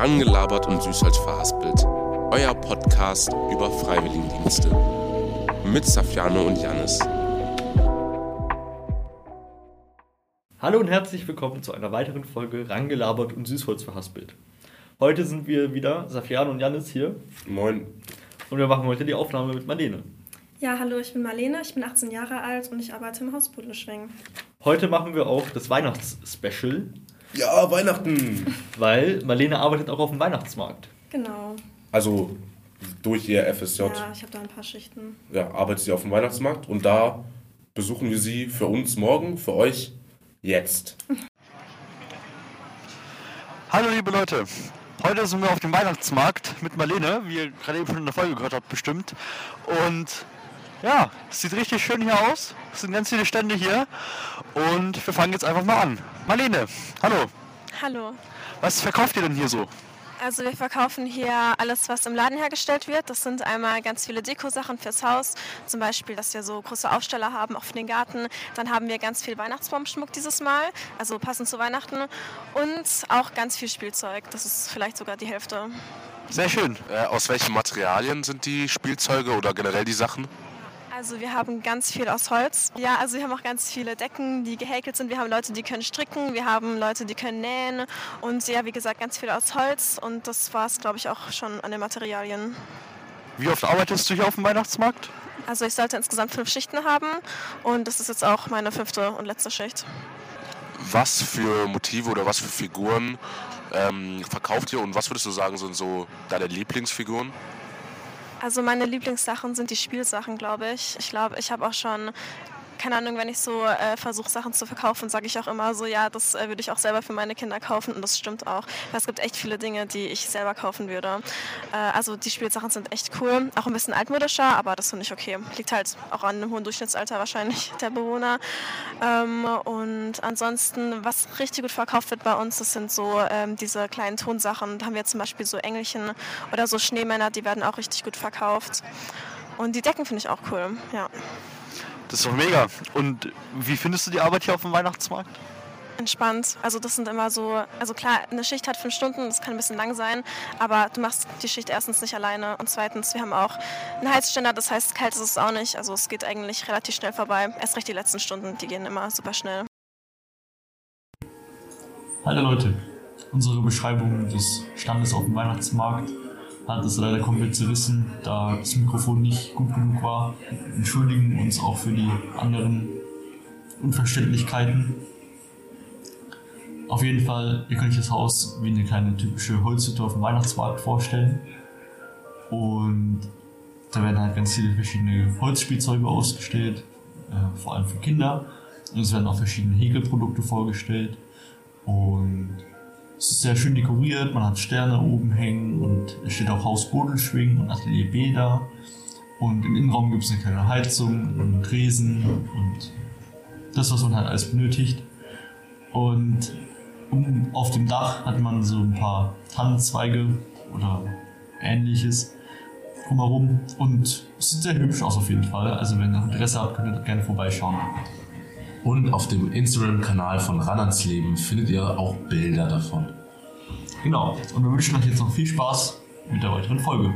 Rangelabert und Süßholz verhaspelt. Euer Podcast über Freiwilligendienste. Mit Safiane und Janis. Hallo und herzlich willkommen zu einer weiteren Folge Rangelabert und Süßholz verhaspelt. Heute sind wir wieder, Safiane und Janis hier. Moin. Und wir machen heute die Aufnahme mit Marlene. Ja, hallo, ich bin Marlene, ich bin 18 Jahre alt und ich arbeite im Haus Budelschwing. Heute machen wir auch das Weihnachtsspecial. Ja, Weihnachten! Weil Marlene arbeitet auch auf dem Weihnachtsmarkt. Genau. Also durch ihr FSJ Ja, ich habe da ein paar Schichten. ja, arbeitet sie auf dem Weihnachtsmarkt und da besuchen wir sie für uns morgen, für euch jetzt. Hallo liebe Leute, heute sind wir auf dem Weihnachtsmarkt mit Marlene, wie ihr gerade eben schon in der Folge gehört habt bestimmt. Und ja, es sieht richtig schön hier aus. Es sind ganz viele Stände hier. Und wir fangen jetzt einfach mal an. Marlene, hallo, Hallo. was verkauft ihr denn hier so? Also wir verkaufen hier alles, was im Laden hergestellt wird. Das sind einmal ganz viele Deko-Sachen fürs Haus. Zum Beispiel, dass wir so große Aufsteller haben, auch für den Garten. Dann haben wir ganz viel Weihnachtsbaumschmuck dieses Mal, also passend zu Weihnachten. Und auch ganz viel Spielzeug. Das ist vielleicht sogar die Hälfte. Sehr schön. Äh, aus welchen Materialien sind die Spielzeuge oder generell die Sachen? Also wir haben ganz viel aus Holz. Ja, also wir haben auch ganz viele Decken, die gehäkelt sind. Wir haben Leute, die können stricken. Wir haben Leute, die können nähen. Und ja, wie gesagt, ganz viel aus Holz. Und das war es, glaube ich, auch schon an den Materialien. Wie oft arbeitest du hier auf dem Weihnachtsmarkt? Also ich sollte insgesamt fünf Schichten haben und das ist jetzt auch meine fünfte und letzte Schicht. Was für Motive oder was für Figuren ähm, verkauft ihr und was würdest du sagen, sind so deine Lieblingsfiguren? Also meine Lieblingssachen sind die Spielsachen, glaube ich. Ich glaube, ich habe auch schon, keine Ahnung, wenn ich so äh, versuche, Sachen zu verkaufen, sage ich auch immer so, ja, das äh, würde ich auch selber für meine Kinder kaufen und das stimmt auch. Es gibt echt viele Dinge, die ich selber kaufen würde. Äh, also die Spielsachen sind echt cool, auch ein bisschen altmodischer, aber das finde ich okay. Liegt halt auch an dem hohen Durchschnittsalter wahrscheinlich der Bewohner. Ähm, und ansonsten, was richtig gut verkauft wird bei uns, das sind so ähm, diese kleinen Tonsachen. Da haben wir zum Beispiel so Engelchen oder so Schneemänner, die werden auch richtig gut verkauft. Und die Decken finde ich auch cool, ja. Das ist doch mega. Und wie findest du die Arbeit hier auf dem Weihnachtsmarkt? Entspannt. Also das sind immer so, also klar, eine Schicht hat fünf Stunden, das kann ein bisschen lang sein, aber du machst die Schicht erstens nicht alleine und zweitens, wir haben auch einen Heizständer, das heißt, kalt ist es auch nicht. Also es geht eigentlich relativ schnell vorbei. Erst recht die letzten Stunden, die gehen immer super schnell. Hallo Leute, unsere Beschreibung des Standes auf dem Weihnachtsmarkt hat es leider komplett zerrissen, da das Mikrofon nicht gut genug war. Entschuldigen uns auch für die anderen Unverständlichkeiten. Auf jeden Fall, ihr könnt euch das Haus wie eine kleine typische Holzhütte auf dem Weihnachtsmarkt vorstellen. Und da werden halt ganz viele verschiedene Holzspielzeuge ausgestellt, äh, vor allem für Kinder. Und es werden auch verschiedene Häkelprodukte vorgestellt. Und es ist sehr schön dekoriert, man hat Sterne oben hängen und es steht auch Haus Bodelschwing und Atelier B da. Und im Innenraum gibt es eine kleine Heizung und Tresen und das, was man halt alles benötigt. Und um, auf dem Dach hat man so ein paar Tannenzweige oder ähnliches drumherum. Und es sieht sehr hübsch aus auf jeden Fall. Also wenn ihr Interesse habt, könnt ihr gerne vorbeischauen. Und auf dem Instagram-Kanal von Ran ans Leben findet ihr auch Bilder davon. Genau. Und wir wünschen euch jetzt noch viel Spaß mit der weiteren Folge.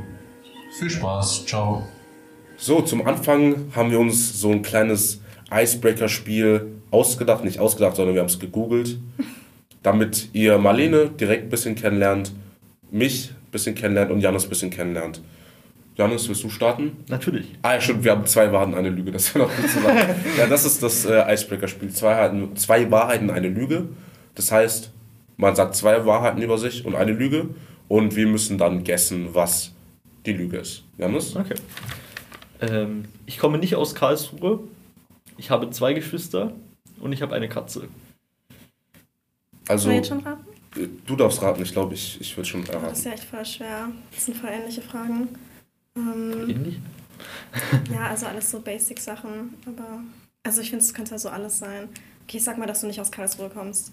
Viel Spaß, ciao. So, zum Anfang haben wir uns so ein kleines Icebreaker-Spiel ausgedacht. Nicht ausgedacht, sondern wir haben es gegoogelt. Damit ihr Marlene direkt ein bisschen kennenlernt, mich ein bisschen kennenlernt und Janis ein bisschen kennenlernt. Janis, willst du starten? Natürlich. Ah, ja, stimmt, wir haben zwei Wahrheiten, eine Lüge, das wäre noch gut zu sagen. ja, das ist das äh, Icebreaker-Spiel. Zwei, Wahrheiten- zwei Wahrheiten, eine Lüge. Das heißt, man sagt zwei Wahrheiten über sich und eine Lüge und wir müssen dann guessen, was die Lüge ist. Janis? Okay. Ähm, ich komme nicht aus Karlsruhe. Ich habe zwei Geschwister und ich habe eine Katze. Also, Soll ich jetzt schon raten? äh, du darfst raten, ich glaube, ich, ich würde schon Oh, das ist ja echt voll schwer. Das sind voll ähnliche Fragen. Ähm, Ähnlich? ja, also alles so Basic-Sachen. Aber, also ich finde, es könnte ja so alles sein. Okay, ich sag mal, dass du nicht aus Karlsruhe kommst.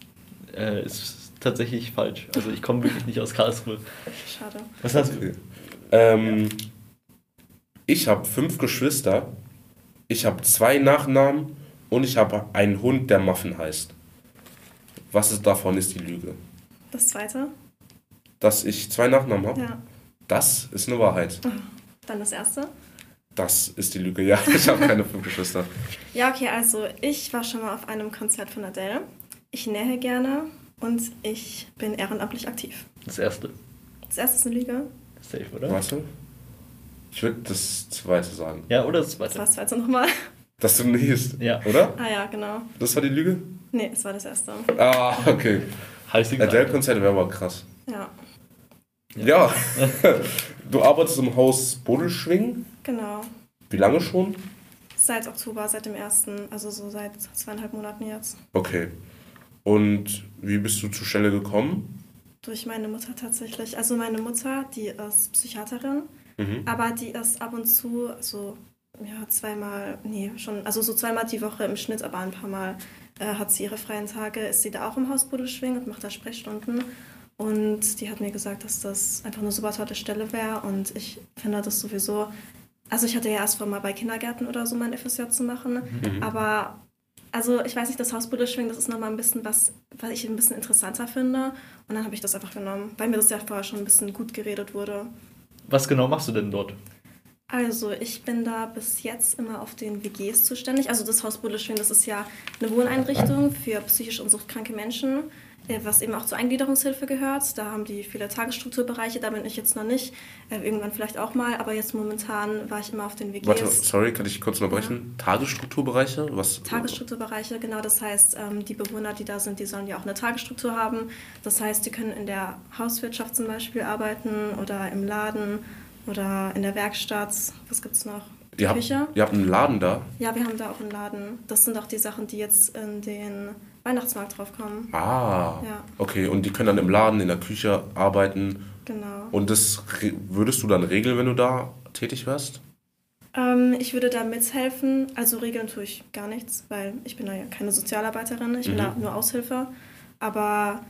Äh, ist tatsächlich falsch. Also ich komme wirklich nicht aus Karlsruhe. Schade. Was hast du? Ähm, ich habe fünf Geschwister, ich habe zwei Nachnamen und ich habe einen Hund, der Muffin heißt. Was ist davon ist die Lüge? Das zweite? dass ich zwei Nachnamen habe? Ja. Das ist eine Wahrheit. Dann das erste. Das ist die Lüge. Ja, ich habe keine fünf Geschwister. Ja, okay, also ich war schon mal auf einem Konzert von Adele. Ich nähe gerne und ich bin ehrenamtlich aktiv. Das erste. Das erste ist eine Lüge. Safe, oder? Warte. Ich würde das zweite sagen. Ja, oder das Das zweite? war das zweite nochmal. Dass du nähst. Ja. Oder? Ah ja, genau. Das war die Lüge? Nee, es war das erste. Ah, okay. Adele-Konzerte wäre aber krass. Ja, Ja. du arbeitest im Haus Bodelschwing. genau. Wie lange schon? Seit Oktober, seit dem ersten, also so seit zweieinhalb Monaten jetzt. Okay. Und wie bist du zur Stelle gekommen? Durch meine Mutter tatsächlich. Also meine Mutter, die ist Psychiaterin, Mhm. aber die ist ab und zu, so ja, zweimal, nee, schon, also so zweimal die Woche im Schnitt, aber ein paar Mal äh, hat sie ihre freien Tage, ist sie da auch im Haus Bodelschwing und macht da Sprechstunden. Und die hat mir gesagt, dass das einfach eine super tolle Stelle wäre und ich finde das sowieso, also ich hatte ja erst vor, mal bei Kindergärten oder so mein FSJ zu machen, Mhm. aber also ich weiß nicht, das Haus Bodelschwing, das ist nochmal ein bisschen was, was ich ein bisschen interessanter finde und dann habe ich das einfach genommen, weil mir das ja vorher schon ein bisschen gut geredet wurde. Was genau machst du denn dort? Also, ich bin da bis jetzt immer auf den WGs zuständig. Also, das Haus Bodelschwing, das ist ja eine Wohneinrichtung für psychisch und suchtkranke Menschen, was eben auch zur Eingliederungshilfe gehört. Da haben die viele Tagesstrukturbereiche, da bin ich jetzt noch nicht. Äh, Irgendwann vielleicht auch mal, aber jetzt momentan war ich immer auf den WGs. Warte, sorry, kann ich kurz unterbrechen? Tagesstrukturbereiche? Was? Tagesstrukturbereiche, genau. Das heißt, ähm, die Bewohner, die da sind, die sollen ja auch eine Tagesstruktur haben. Das heißt, die können in der Hauswirtschaft zum Beispiel arbeiten oder im Laden oder in der Werkstatt. Was gibt's noch? Ihr habt, Küche. ihr habt einen Laden da? Ja, wir haben da auch einen Laden. Das sind auch die Sachen, die jetzt in den Weihnachtsmarkt draufkommen. Ah. Ja. Okay, und die können dann im Laden, in der Küche arbeiten. Genau. Und das würdest du dann regeln, wenn du da tätig wärst? Ähm, ich würde da mithelfen. Also regeln tue ich gar nichts, weil ich bin da ja keine Sozialarbeiterin. Ich bin Mhm. da nur Aushilfe. Aber,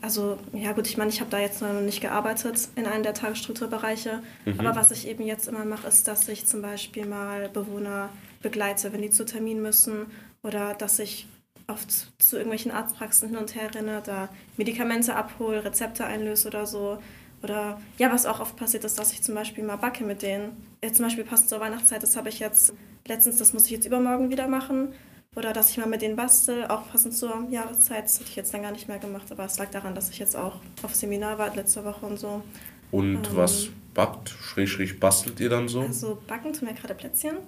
also, ja gut, ich meine, ich habe da jetzt noch nicht gearbeitet in einem der Tagesstrukturbereiche. Mhm. Aber was ich eben jetzt immer mache, ist, dass ich zum Beispiel mal Bewohner begleite, wenn die zu Termin müssen. Oder dass ich oft zu irgendwelchen Arztpraxen hin und her renne, da Medikamente abhole, Rezepte einlöse oder so. Oder ja, was auch oft passiert ist, dass ich zum Beispiel mal backe mit denen. Jetzt zum Beispiel passend zur Weihnachtszeit, das habe ich jetzt letztens, das muss ich jetzt übermorgen wieder machen. Oder dass ich mal mit denen bastel, auch passend zur Jahreszeit, das hatte ich jetzt dann gar nicht mehr gemacht. Aber es lag daran, dass ich jetzt auch auf Seminar war letzte Woche und so. Und Ähm. was backt, schräg, schräg bastelt ihr dann so? Also backen tun wir gerade Plätzchen.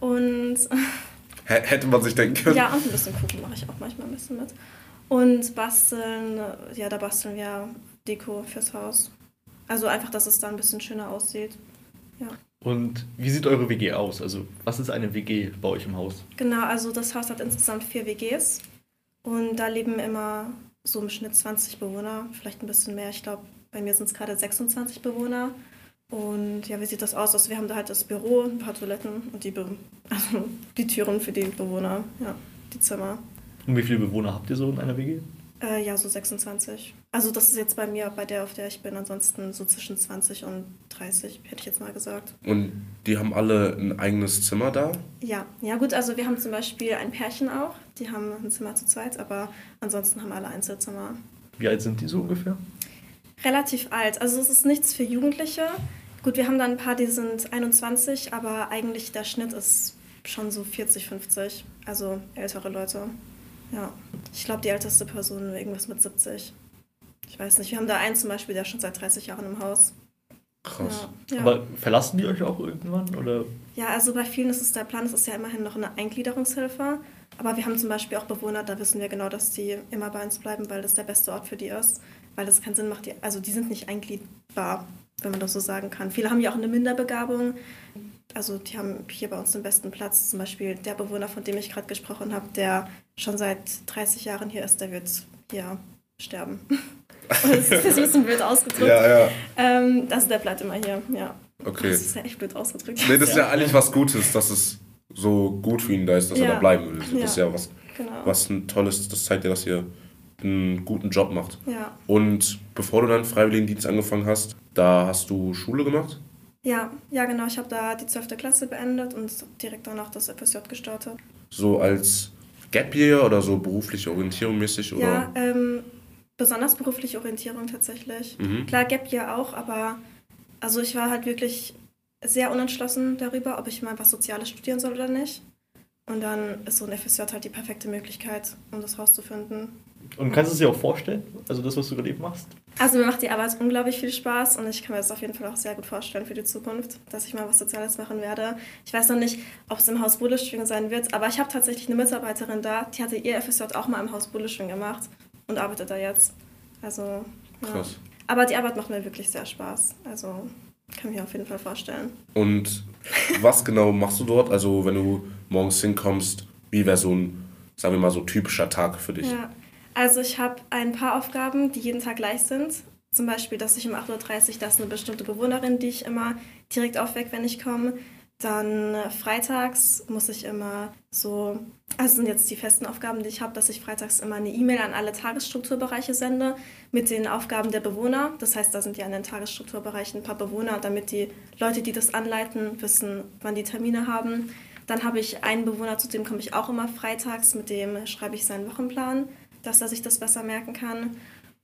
Und hätte man sich denken können. Ja, und ein bisschen Kuchen mache ich auch manchmal ein bisschen mit. Und basteln, ja, da basteln wir Deko fürs Haus. Also einfach, dass es da ein bisschen schöner aussieht. Ja. Und wie sieht eure WG aus? Also, was ist eine WG bei euch im Haus? Genau, also das Haus hat insgesamt vier WGs. Und da leben immer so im Schnitt 20 Bewohner, vielleicht ein bisschen mehr. Ich glaube, bei mir sind es gerade 26 Bewohner. Und ja, wie sieht das aus? Also wir haben da halt das Büro, ein paar Toiletten und die, Be also die Türen für die Bewohner, ja, die Zimmer. Und wie viele Bewohner habt ihr so in einer WG? Äh, ja, so 26. Also das ist jetzt bei mir, bei der, auf der ich bin, ansonsten so zwischen 20 und 30, hätte ich jetzt mal gesagt. Und die haben alle ein eigenes Zimmer da? Ja, ja gut, also wir haben zum Beispiel ein Pärchen auch, die haben ein Zimmer zu zweit, aber ansonsten haben alle Einzelzimmer. Wie alt sind die so ungefähr? Relativ alt, also es ist nichts für Jugendliche. Gut, wir haben da ein paar, die sind 21, aber eigentlich der Schnitt ist schon so 40, 50, also ältere Leute. Ja, ich glaube, die älteste Person irgendwas mit 70. Ich weiß nicht, wir haben da einen zum Beispiel, der schon seit 30 Jahren im Haus. Krass. Ja. Aber verlassen die euch auch irgendwann? Oder Ja, also bei vielen ist es der Plan, es ist ja immerhin noch eine Eingliederungshilfe. Aber wir haben zum Beispiel auch Bewohner, da wissen wir genau, dass die immer bei uns bleiben, weil das der beste Ort für die ist. Weil das keinen Sinn macht. Die, also die sind nicht eingliedbar, wenn man das so sagen kann. Viele haben ja auch eine Minderbegabung. Also die haben hier bei uns den besten Platz. Zum Beispiel der Bewohner, von dem ich gerade gesprochen habe, der schon seit 30 Jahren hier ist, der wird hier sterben. das ist jetzt ein bisschen blöd ausgedrückt. Ja, ja. Ähm, also der bleibt immer hier, ja. Okay. Das ist ja echt blöd ausgedrückt. Nee, das ist ja eigentlich was Gutes, dass es so gut für ihn da ist, dass er Ja. da bleiben will. Das ist Ja. ja was, Genau. was ein tolles, das zeigt ja, dass ihr einen guten Job macht. Ja. Und bevor du dann Freiwilligendienst angefangen hast, da hast du Schule gemacht? Ja, ja, genau. Ich habe da die 12. Klasse beendet und direkt danach das FSJ gestartet. So als Gap Year oder so berufliche Orientierung mäßig? Oder? Ja, ähm, besonders berufliche Orientierung tatsächlich. Mhm. Klar, Gap Year auch, aber also ich war halt wirklich sehr unentschlossen darüber, ob ich mal was Soziales studieren soll oder nicht. Und dann ist so ein FSJ halt die perfekte Möglichkeit, um das rauszufinden. Und kannst du es dir auch vorstellen? Also das, was du gerade eben machst? Also mir macht die Arbeit unglaublich viel Spaß und ich kann mir das auf jeden Fall auch sehr gut vorstellen für die Zukunft, dass ich mal was Soziales machen werde. Ich weiß noch nicht, ob es im Haus Budeschwing sein wird, aber ich habe tatsächlich eine Mitarbeiterin da, die hatte ihr FSJ auch mal im Haus Budeschwing gemacht und arbeitet da jetzt. Also, ja. Krass. Aber die Arbeit macht mir wirklich sehr Spaß. Also kann ich mir auf jeden Fall vorstellen. Und was genau machst du dort? Also, wenn du morgens hinkommst, wie wäre so ein, sagen wir mal, so typischer Tag für dich? Ja, also ich habe ein paar Aufgaben, die jeden Tag gleich sind. Zum Beispiel, dass ich um 8.30 Uhr, das ist eine bestimmte Bewohnerin, die ich immer direkt aufwecke, wenn ich komme. Dann freitags muss ich immer so, also sind jetzt die festen Aufgaben, die ich habe, dass ich freitags immer eine E-Mail an alle Tagesstrukturbereiche sende mit den Aufgaben der Bewohner. Das heißt, da sind ja an den Tagesstrukturbereichen ein paar Bewohner, damit die Leute, die das anleiten, wissen, wann die Termine haben. Dann habe ich einen Bewohner, zu dem komme ich auch immer freitags, mit dem schreibe ich seinen Wochenplan, dass er sich das besser merken kann.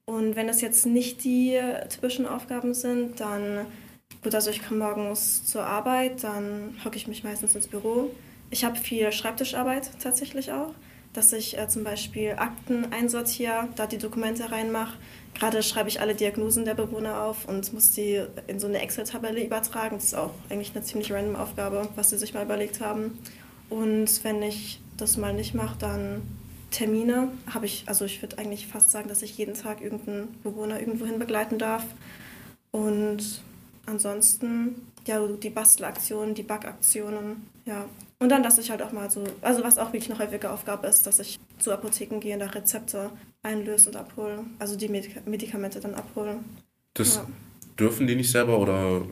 Und wenn das jetzt nicht die typischen Aufgaben sind, dann, gut, also ich komme morgens zur Arbeit, dann hocke ich mich meistens ins Büro. Ich habe viel Schreibtischarbeit tatsächlich auch, dass ich äh, zum Beispiel Akten einsortiere, da die Dokumente reinmache. Gerade schreibe ich alle Diagnosen der Bewohner auf und muss die in so eine Excel-Tabelle übertragen. Das ist auch eigentlich eine ziemlich random Aufgabe, was sie sich mal überlegt haben. Und wenn ich das mal nicht mache, dann Termine habe ich, also ich würde eigentlich fast sagen, dass ich jeden Tag irgendeinen Bewohner irgendwohin begleiten darf. Und ansonsten, ja, die Bastelaktionen, die Backaktionen, ja. Und dann, dass ich halt auch mal so, also was auch wirklich eine häufige Aufgabe ist, dass ich zu Apotheken gehe, da Rezepte einlöse und abhole, also die Medik Medikamente dann abhole. Das Ja. dürfen die nicht selber oder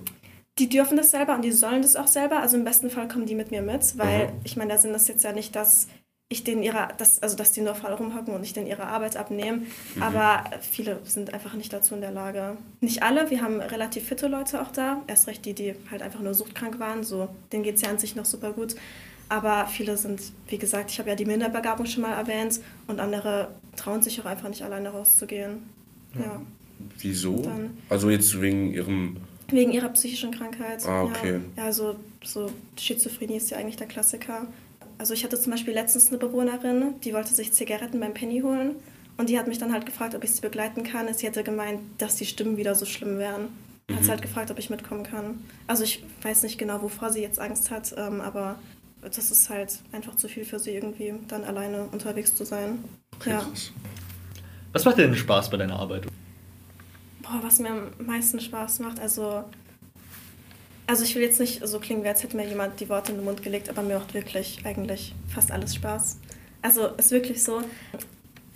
Die dürfen das selber und die sollen das auch selber. Also im besten Fall kommen die mit mir mit, weil Mhm. ich meine, der Sinn ist jetzt ja nicht, dass ich denen ihre, dass, also dass die nur voll rumhocken und ich denen ihre Arbeit abnehme. Mhm. Aber viele sind einfach nicht dazu in der Lage. Nicht alle, wir haben relativ fitte Leute auch da. Erst recht die, die halt einfach nur suchtkrank waren. So, denen geht es ja an sich noch super gut. Aber viele sind, wie gesagt, ich habe ja die Minderbegabung schon mal erwähnt und andere trauen sich auch einfach nicht alleine rauszugehen. Ja. wieso? Dann- Also jetzt wegen ihrem. Wegen ihrer psychischen Krankheit. Ah, okay. Ja, ja so, so Schizophrenie ist ja eigentlich der Klassiker. Also ich hatte zum Beispiel letztens eine Bewohnerin, die wollte sich Zigaretten beim Penny holen und die hat mich dann halt gefragt, ob ich sie begleiten kann. Sie hätte gemeint, dass die Stimmen wieder so schlimm wären. Hat sie halt gefragt, ob ich mitkommen kann. Also ich weiß nicht genau, wovor sie jetzt Angst hat, ähm, aber das ist halt einfach zu viel für sie irgendwie, dann alleine unterwegs zu sein. Ja. Was macht dir denn Spaß bei deiner Arbeit? Boah, was mir am meisten Spaß macht, also. Also ich will jetzt nicht so klingen, als hätte mir jemand die Worte in den Mund gelegt, aber mir macht wirklich eigentlich fast alles Spaß. Also ist wirklich so.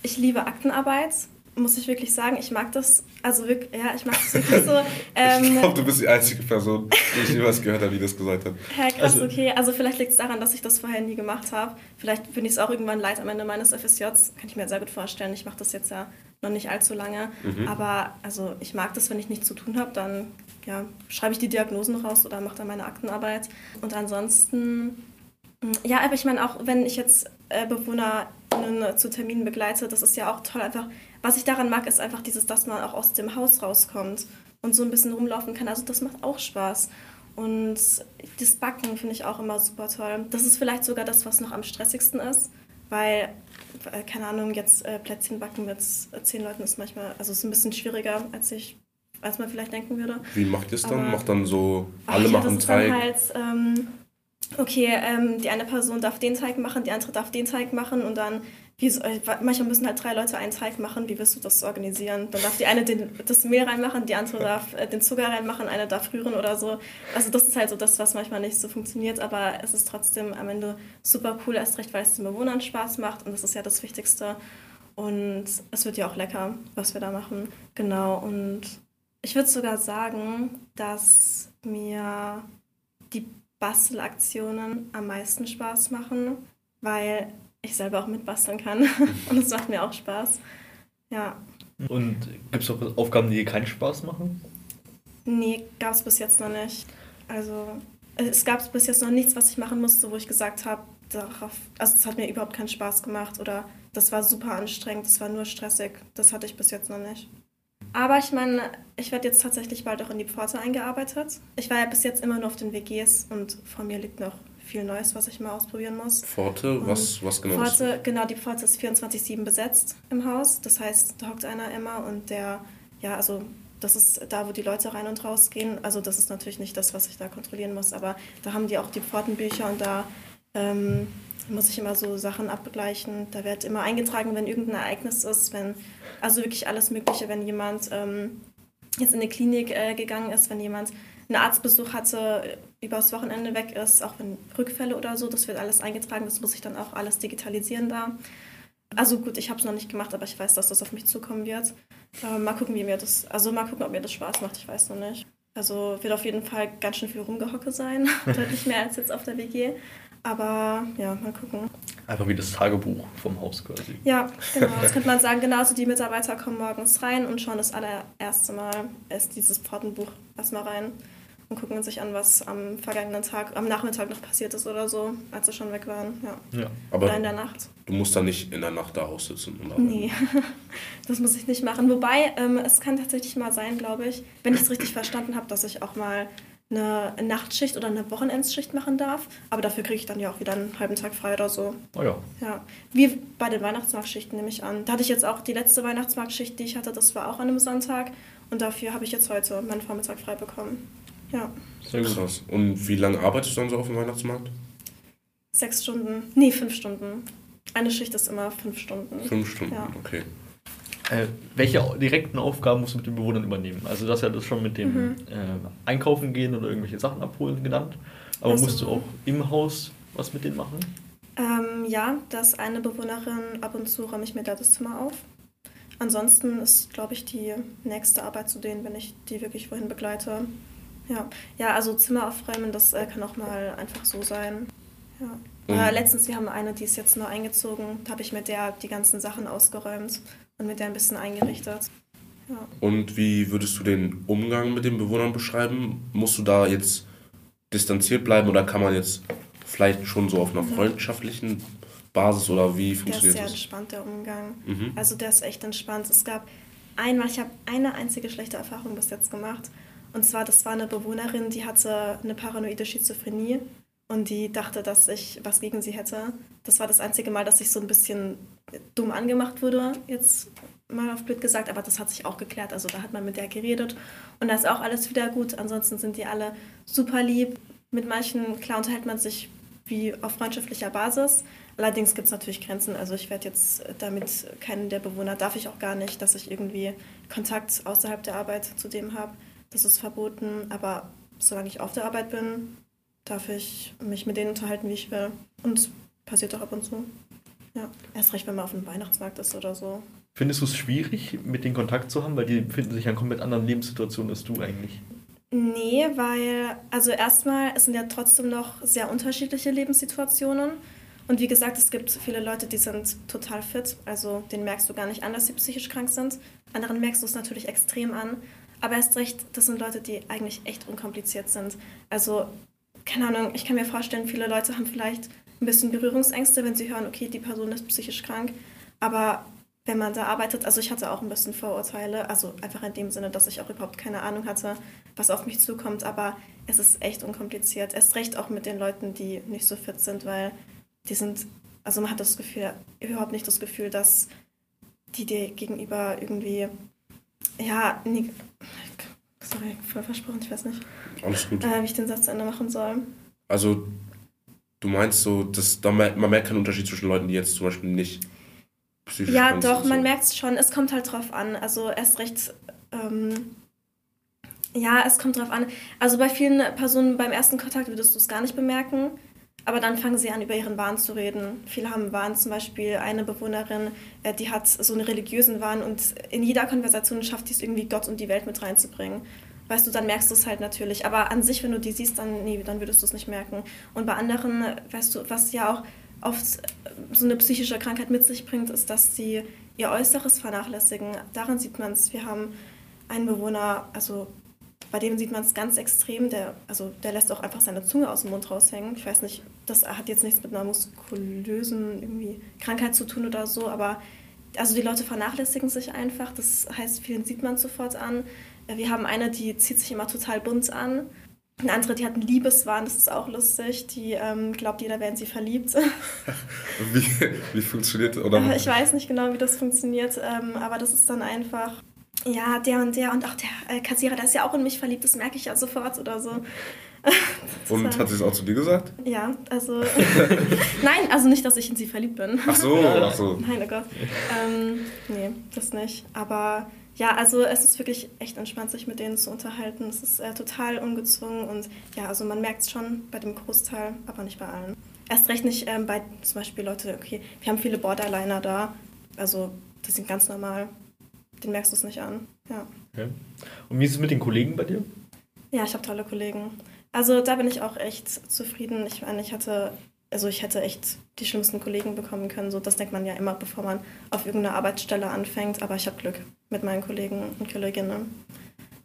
Ich liebe Aktenarbeit, muss ich wirklich sagen. Ich mag das, also wirklich, ja, ich mag das wirklich so. ich Ähm, glaube, du bist die einzige Person, die ich jemals gehört habe, die das gesagt hat. Ja, krass, Also- okay. Also vielleicht liegt es daran, dass ich das vorher nie gemacht habe. Vielleicht bin ich es auch irgendwann leid am Ende meines FSJs. Kann ich mir sehr gut vorstellen. Ich mache das jetzt ja noch nicht allzu lange. Aber also ich mag das, wenn ich nichts zu tun habe, dann ja, schreibe ich die Diagnosen raus oder mache dann meine Aktenarbeit. Und ansonsten, mh, ja, aber ich meine auch, wenn ich jetzt äh, BewohnerInnen zu Terminen begleite, das ist ja auch toll. Einfach, was ich daran mag, ist einfach dieses, dass man auch aus dem Haus rauskommt und so ein bisschen rumlaufen kann. Also das macht auch Spaß. Und das Backen finde ich auch immer super toll. Das ist vielleicht sogar das, was noch am stressigsten ist, weil, äh, keine Ahnung, jetzt äh, Plätzchen backen mit äh, zehn Leuten ist manchmal, also ist ein bisschen schwieriger, als ich, als man vielleicht denken würde. Wie macht ihr es dann? Macht dann so, Ach alle ja, machen Teig. halt, ähm, okay, ähm, die eine Person darf den Teig machen, die andere darf den Teig machen und dann, wie äh, manchmal müssen halt drei Leute einen Teig machen, wie willst du das organisieren? Dann darf die eine den, das Mehl reinmachen, die andere darf äh, den Zucker reinmachen, eine darf rühren oder so. Also das ist halt so das, was manchmal nicht so funktioniert, aber es ist trotzdem am Ende super cool, erst recht, weil es den Bewohnern Spaß macht und das ist ja das Wichtigste. Und es wird ja auch lecker, was wir da machen. Genau, und ich würde sogar sagen, dass mir die Bastelaktionen am meisten Spaß machen, weil ich selber auch mitbasteln kann und es macht mir auch Spaß. Ja, Und gibt es auch Aufgaben, die dir keinen Spaß machen? nee, gab es bis jetzt noch nicht. Also es gab bis jetzt noch nichts, was ich machen musste, wo ich gesagt habe, darauf, also es hat mir überhaupt keinen Spaß gemacht oder Das war super anstrengend, das war nur stressig. Das hatte ich bis jetzt noch nicht. Aber ich meine, ich werde jetzt tatsächlich bald auch in die Pforte eingearbeitet. Ich war ja bis jetzt immer nur auf den WGs und vor mir liegt noch viel Neues, was ich mal ausprobieren muss. Pforte, was, was genau? Pforte, genau, die Pforte ist 24-7 besetzt im Haus. Das heißt, da hockt einer immer und der, ja, also das ist da, wo die Leute rein und raus gehen. Also das ist natürlich nicht das, was ich da kontrollieren muss, aber da haben die auch die Pfortenbücher und da ähm, muss ich immer so Sachen abgleichen. Da wird immer eingetragen, wenn irgendein Ereignis ist, wenn, also wirklich alles Mögliche, wenn jemand ähm, jetzt in eine Klinik äh, gegangen ist, wenn jemand einen Arztbesuch hatte, übers Wochenende weg ist, auch wenn Rückfälle oder so, das wird alles eingetragen, das muss ich dann auch alles digitalisieren da. Also gut, ich habe es noch nicht gemacht, aber ich weiß, dass das auf mich zukommen wird. Äh, mal gucken, wie mir das, also mal gucken, ob mir das Spaß macht, ich weiß noch nicht. Also wird auf jeden Fall ganz schön viel Rumgehocke sein, deutlich mehr als jetzt auf der WG. Aber ja, mal gucken. Einfach wie das Tagebuch vom Haus quasi. Ja, genau. Das könnte man sagen. Genau, also die Mitarbeiter kommen morgens rein und schauen das allererste Mal erst dieses Pfortenbuch erstmal rein und gucken sich an, was am vergangenen Tag, am Nachmittag noch passiert ist oder so, als sie schon weg waren. Ja. Ja. Aber oder in der Nacht. du musst da nicht in der Nacht da aussitzen. Und arbeiten. Nee, das muss ich nicht machen. Wobei, ähm, es kann tatsächlich mal sein, glaube ich, wenn ich es richtig verstanden habe, dass ich auch mal eine Nachtschicht oder eine Wochenendsschicht machen darf. Aber dafür kriege ich dann ja auch wieder einen halben Tag frei oder so. Oh ja. Ja, wie bei den Weihnachtsmarktschichten nehme ich an. Da hatte ich jetzt auch die letzte Weihnachtsmarktschicht, die ich hatte, das war auch an einem Sonntag. Und dafür habe ich jetzt heute meinen Vormittag frei bekommen. Ja, Sehr gut. Krass. Und wie lange arbeitest du dann so auf dem Weihnachtsmarkt? sechs Stunden, nee, fünf Stunden. Eine Schicht ist immer fünf Stunden. Fünf Stunden, Ja. okay. Äh, welche direkten Aufgaben musst du mit den Bewohnern übernehmen? Also, das hast ja das schon mit dem Mhm. äh, Einkaufen gehen oder irgendwelche Sachen abholen genannt. Aber Also- musst du auch im Haus was mit denen machen? Ähm, ja, dass eine Bewohnerin, ab und zu räume ich mir da das Zimmer auf. Ansonsten ist, glaube ich, die nächste Arbeit zu denen, wenn ich die wirklich wohin begleite. Ja, ja also Zimmer aufräumen, das äh, kann auch mal einfach so sein. Ja. Mhm. Äh, letztens, wir haben eine, die ist jetzt neu eingezogen, da habe ich mit der die ganzen Sachen ausgeräumt und mit der ein bisschen eingerichtet. Ja. Und wie würdest du den Umgang mit den Bewohnern beschreiben? Musst du da jetzt distanziert bleiben oder kann man jetzt vielleicht schon so auf einer freundschaftlichen Basis oder wie Der ist funktioniert sehr das? entspannt, der Umgang. Mhm. Also der ist echt entspannt. Es gab einmal, ich habe eine einzige schlechte Erfahrung bis jetzt gemacht. Und zwar, das war eine Bewohnerin, die hatte eine paranoide Schizophrenie und die dachte, dass ich was gegen sie hätte. Das war das einzige Mal, dass ich so ein bisschen dumm angemacht wurde, jetzt mal auf blöd gesagt, aber das hat sich auch geklärt. Also da hat man mit der geredet und da ist auch alles wieder gut. Ansonsten sind die alle super lieb. Mit manchen, klar, unterhält man sich wie auf freundschaftlicher Basis. Allerdings gibt es natürlich Grenzen. Also ich werde jetzt damit keinen der Bewohner, darf ich auch gar nicht, dass ich irgendwie Kontakt außerhalb der Arbeit zu dem habe. Das ist verboten. Aber solange ich auf der Arbeit bin, darf ich mich mit denen unterhalten, wie ich will. Und passiert auch ab und zu. Ja, erst recht, wenn man auf einem Weihnachtsmarkt ist oder so. Findest du es schwierig, mit denen Kontakt zu haben? Weil die befinden sich ja in komplett anderen Lebenssituationen als du eigentlich. Nee, weil, also erstmal, es sind ja trotzdem noch sehr unterschiedliche Lebenssituationen. Und wie gesagt, es gibt viele Leute, die sind total fit. Also denen merkst du gar nicht an, dass sie psychisch krank sind. Anderen merkst du es natürlich extrem an. Aber erst recht, das sind Leute, die eigentlich echt unkompliziert sind. Also, keine Ahnung, ich kann mir vorstellen, viele Leute haben vielleicht ein bisschen Berührungsängste, wenn sie hören, okay, die Person ist psychisch krank. Aber wenn man da arbeitet, also ich hatte auch ein bisschen Vorurteile, also einfach in dem Sinne, dass ich auch überhaupt keine Ahnung hatte, was auf mich zukommt, aber es ist echt unkompliziert. Erst recht auch mit den Leuten, die nicht so fit sind, weil die sind, also man hat das Gefühl, überhaupt nicht das Gefühl, dass die dir gegenüber irgendwie, ja, nee, sorry, voll versprochen, ich weiß nicht, Alles gut. äh, wie ich den Satz zu Ende machen soll. Also, du meinst so, dass da mer- man merkt keinen Unterschied zwischen Leuten, die jetzt zum Beispiel nicht psychisch Ja, doch, und man so. merkt es schon. Es kommt halt drauf an. Also erst recht, ähm, ja, es kommt drauf an. Also bei vielen Personen beim ersten Kontakt würdest du es gar nicht bemerken, aber dann fangen sie an, über ihren Wahn zu reden. Viele haben Wahn, zum Beispiel eine Bewohnerin, äh, die hat so einen religiösen Wahn und in jeder Konversation schafft die es irgendwie, Gott und die Welt mit reinzubringen. Weißt du, dann merkst du es halt natürlich. Aber an sich, wenn du die siehst, dann, nee, dann würdest du es nicht merken. Und bei anderen, weißt du, was ja auch oft so eine psychische Krankheit mit sich bringt, ist, dass sie ihr Äußeres vernachlässigen. Daran sieht man es. Wir haben einen Bewohner, also bei dem sieht man es ganz extrem. Der, also der lässt auch einfach seine Zunge aus dem Mund raushängen. Ich weiß nicht, das hat jetzt nichts mit einer muskulösen irgendwie Krankheit zu tun oder so, aber also die Leute vernachlässigen sich einfach. Das heißt, vielen sieht man sofort an. Äh, Wir haben eine, die zieht sich immer total bunt an. Eine andere, die hat einen Liebeswahn, das ist auch lustig. Die ähm, glaubt, jeder wäre in sie verliebt. Wie, wie funktioniert oder? Äh, ich weiß nicht genau, wie das funktioniert, ähm, aber das ist dann einfach, ja, der und der und auch der äh, Kassierer, der ist ja auch in mich verliebt, das merke ich ja sofort oder so. Und hat sie es auch zu dir gesagt? Ja, also. Nein, also nicht, dass ich in sie verliebt bin. Ach so, ach so. Nein, oh Gott. Ähm, nee, das nicht. Aber ja, also es ist wirklich echt entspannt, sich mit denen zu unterhalten. Es ist äh, total ungezwungen und ja, also man merkt es schon bei dem Großteil, aber nicht bei allen. Erst recht nicht ähm, bei zum Beispiel Leute, okay, wir haben viele Borderliner da, also das sind ganz normal. Den merkst du es nicht an. Ja. Okay. Und wie ist es mit den Kollegen bei dir? Ja, ich habe tolle Kollegen. Also da bin ich auch echt zufrieden. Ich meine, ich hatte, also ich hätte echt die schlimmsten Kollegen bekommen können. So, das denkt man ja immer, bevor man auf irgendeiner Arbeitsstelle anfängt. Aber ich habe Glück mit meinen Kollegen und Kolleginnen.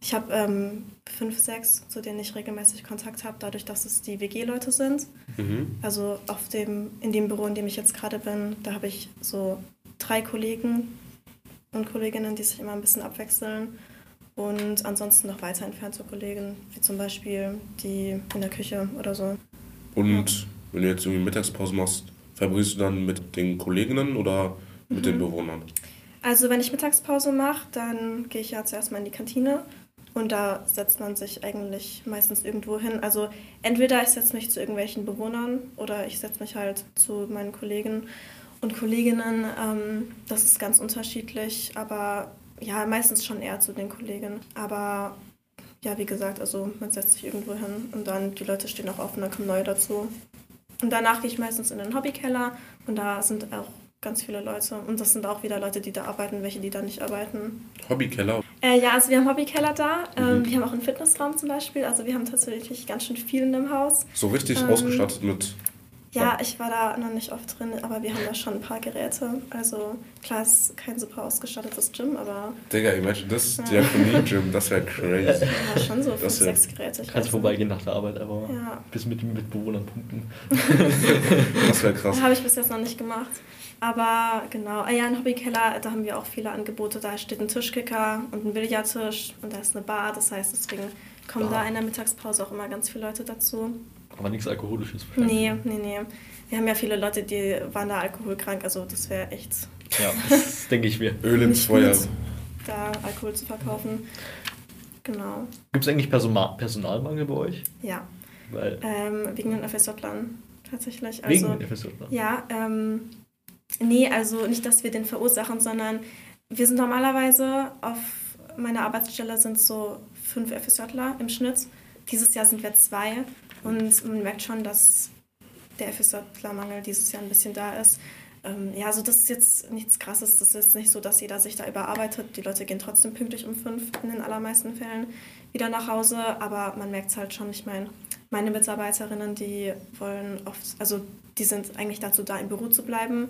Ich habe ähm, fünf, sechs, zu denen ich regelmäßig Kontakt habe, dadurch, dass es die WG-Leute sind. Mhm. Also auf dem, in dem Büro, in dem ich jetzt gerade bin, da habe ich so drei Kollegen und Kolleginnen, die sich immer ein bisschen abwechseln. Und ansonsten noch weiter entfernte Kollegen, wie zum Beispiel die in der Küche oder so. Und wenn du jetzt irgendwie Mittagspause machst, verbringst du dann mit den Kolleginnen oder mit den Bewohnern? Also wenn ich Mittagspause mache, dann gehe ich ja zuerst mal in die Kantine und da setzt man sich eigentlich meistens irgendwo hin. Also entweder ich setze mich zu irgendwelchen Bewohnern oder ich setze mich halt zu meinen Kollegen und Kolleginnen. Ähm, das ist ganz unterschiedlich, aber ja, meistens schon eher zu den Kollegen. Aber ja, wie gesagt, also man setzt sich irgendwo hin und dann die Leute stehen auch und dann kommen neue dazu. Und danach gehe ich meistens in den Hobbykeller und da sind auch ganz viele Leute. Und das sind auch wieder Leute, die da arbeiten, welche, die da nicht arbeiten. Hobbykeller. Äh, ja, also wir haben Hobbykeller da. Ähm, wir haben auch einen Fitnessraum zum Beispiel. Also wir haben tatsächlich ganz schön viel in dem Haus. So richtig Ähm, ausgestattet mit. Ja, ich war da noch nicht oft drin, aber wir haben da schon ein paar Geräte. Also klar, es ist kein super ausgestattetes Gym, aber Digga, imagine das Diakonie-Gym, das wäre crazy. ja, schon so fünf, sechs Geräte. Ich Kannst vorbeigehen nach der Arbeit, aber Ja. bis mit den Mitbewohnern punkten. Das wäre krass. Habe ich bis jetzt noch nicht gemacht. Aber genau, ah ja, ein Hobbykeller, da haben wir auch viele Angebote. Da steht ein Tischkicker und ein Billardtisch und da ist eine Bar. Das heißt, deswegen kommen da in der Mittagspause auch immer ganz viele Leute dazu. Aber nichts Alkoholisches. Nee, nee, nee. Wir haben ja viele Leute, die waren da alkoholkrank, also das wäre echt Ja, das denke ich mir. Öl ins nicht Feuer. da Alkohol zu verkaufen. Genau, Gibt es eigentlich Persona Personalmangel bei euch? ja. Weil Ähm, wegen den FSJ-Lern tatsächlich. Also, wegen FSJ. Ja, ähm, nee, also nicht, dass wir den verursachen, sondern wir sind normalerweise auf meiner Arbeitsstelle sind so fünf FSJler im Schnitt. Dieses Jahr sind wir zwei und man merkt schon, dass der FSJler-Mangel dieses Jahr ein bisschen da ist. Ähm, ja, also das ist jetzt nichts Krasses. Das ist nicht so, dass jeder sich da überarbeitet. Die Leute gehen trotzdem pünktlich um fünf in den allermeisten Fällen wieder nach Hause. Aber man merkt es halt schon. Ich meine, meine Mitarbeiterinnen, die wollen oft, also die sind eigentlich dazu da, im Büro zu bleiben.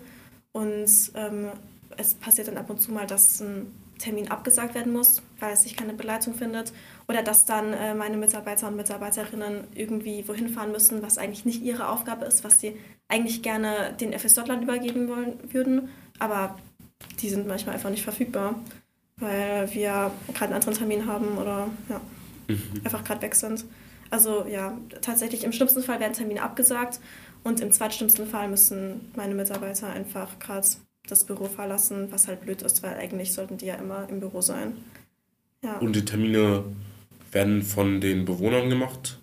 Und ähm, es passiert dann ab und zu mal, dass ein Termin abgesagt werden muss, weil es sich keine Begleitung findet. Oder dass dann äh, meine Mitarbeiter und Mitarbeiterinnen irgendwie wohin fahren müssen, was eigentlich nicht ihre Aufgabe ist, was sie eigentlich gerne den FSJ-Lern übergeben wollen würden. Aber die sind manchmal einfach nicht verfügbar, weil wir gerade einen anderen Termin haben oder ja, einfach gerade weg sind. Also ja, tatsächlich im schlimmsten Fall werden Termine abgesagt und im zweitschlimmsten Fall müssen meine Mitarbeiter einfach gerade das Büro verlassen, was halt blöd ist, weil eigentlich sollten die ja immer im Büro sein. Ja. Und die Termine werden von den Bewohnern gemacht?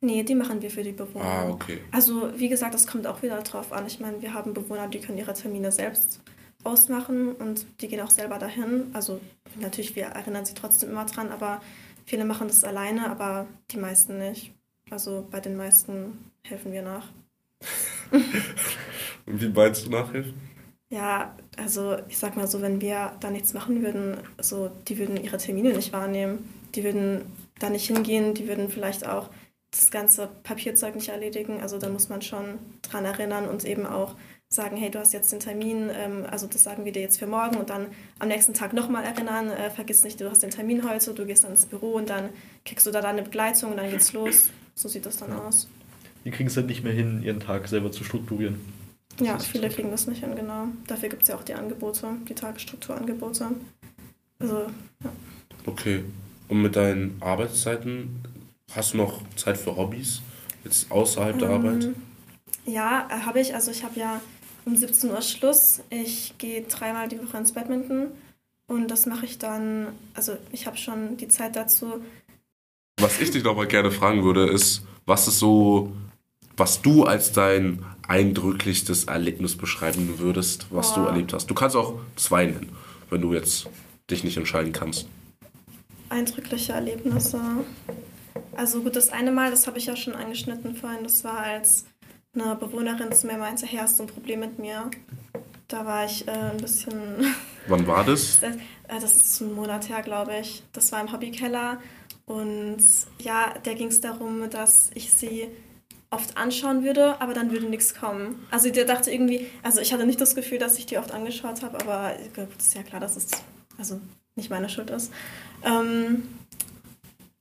Nee, die machen wir für die Bewohner. Ah, okay. Also, wie gesagt, das kommt auch wieder drauf an. Ich meine, wir haben Bewohner, die können ihre Termine selbst ausmachen und die gehen auch selber dahin. Also, natürlich, wir erinnern sie trotzdem immer dran, aber viele machen das alleine, aber die meisten nicht. Also, bei den meisten helfen wir nach. Und wie meinst du nachhelfen? Ja, also ich sag mal so, wenn wir da nichts machen würden, so, die würden ihre Termine nicht wahrnehmen. Die würden da nicht hingehen, die würden vielleicht auch das ganze Papierzeug nicht erledigen. Also da muss man schon dran erinnern und eben auch sagen, hey, du hast jetzt den Termin, ähm, also das sagen wir dir jetzt für morgen und dann am nächsten Tag nochmal erinnern, äh, vergiss nicht, du hast den Termin heute, du gehst dann ins Büro und dann kriegst du da deine Begleitung und dann geht's los. So sieht das dann aus. Die kriegen es halt nicht mehr hin, ihren Tag selber zu strukturieren. Ja, viele kriegen das nicht hin, genau. Dafür gibt es ja auch die Angebote, die Tagesstrukturangebote. Also, ja. Okay. Und mit deinen Arbeitszeiten hast du noch Zeit für Hobbys? Jetzt außerhalb der Arbeit? Ähm, Ja, äh, habe ich. Also ich habe ja um 17 Uhr Schluss. Ich gehe dreimal die Woche ins Badminton und das mache ich dann, also ich habe schon die Zeit dazu. Was ich dich noch mal gerne fragen würde, ist, was ist so, was du als dein eindrücklichstes Erlebnis beschreiben würdest, was du Boah. erlebt hast? Du kannst auch zwei nennen, wenn du jetzt dich nicht entscheiden kannst. Eindrückliche Erlebnisse. Also gut, das eine Mal, das habe ich ja schon angeschnitten vorhin, das war als eine Bewohnerin zu mir meinte, hey, hast du ein Problem mit mir? Da war ich äh, ein bisschen Wann war das? Das, äh, das ist ein Monat her, glaube ich. Das war im Hobbykeller. Und ja, da ging es darum, dass ich sie oft anschauen würde, aber dann würde nichts kommen. Also der dachte irgendwie, also ich hatte nicht das Gefühl, dass ich die oft angeschaut habe, aber gut, ist ja klar, dass es also nicht meine Schuld ist. Ähm,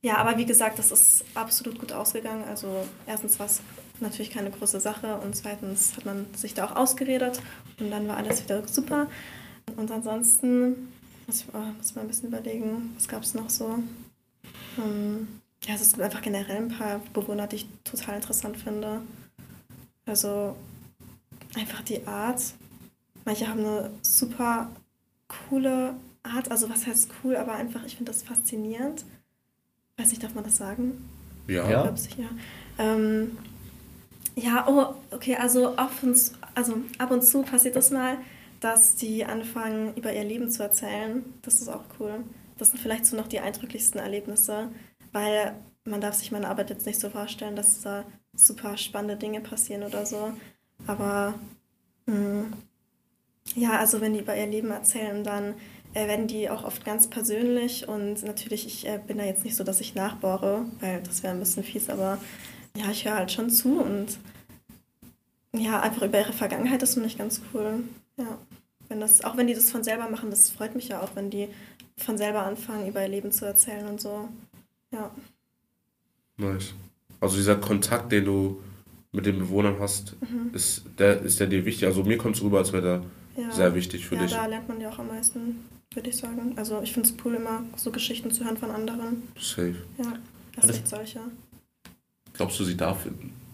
ja, aber wie gesagt, das ist absolut gut ausgegangen. Also erstens war es natürlich keine große Sache und zweitens hat man sich da auch ausgeredet und dann war alles wieder super. Und ansonsten muss ich oh, muss mal ein bisschen überlegen, was gab es noch so? Ähm, ja, es gibt einfach generell ein paar Bewohner, die ich total interessant finde. Also einfach die Art. Manche haben eine super coole Art, also was heißt cool, aber einfach, ich finde das faszinierend. Weiß nicht, darf man das sagen? Ja. Ich glaube sicher. Ähm, ja, oh, okay, also, ab und, zu- also ab und zu passiert das mal, dass die anfangen, über ihr Leben zu erzählen. Das ist auch cool. Das sind vielleicht so noch die eindrücklichsten Erlebnisse, weil man darf sich meine Arbeit jetzt nicht so vorstellen, dass da super spannende Dinge passieren oder so. Aber mh, ja, also wenn die über ihr Leben erzählen, dann äh, werden die auch oft ganz persönlich und natürlich, ich äh, bin da jetzt nicht so, dass ich nachbohre, weil das wäre ein bisschen fies, aber ja, ich höre halt schon zu und ja, einfach über ihre Vergangenheit, das finde ich ganz cool. Ja, wenn das, auch wenn die das von selber machen, das freut mich ja auch, wenn die von selber anfangen, über ihr Leben zu erzählen und so. Ja. Nice. Also dieser Kontakt, den du mit den Bewohnern hast, Mhm. ist, der, ist der dir wichtig? Also mir kommt es rüber, als wäre der ja. sehr wichtig für ja, dich. da lernt man ja auch am meisten, würde ich sagen. Also ich finde es cool, immer so Geschichten zu hören von anderen. Safe. Ja, Alles- recht solche. Glaubst du, sie darf,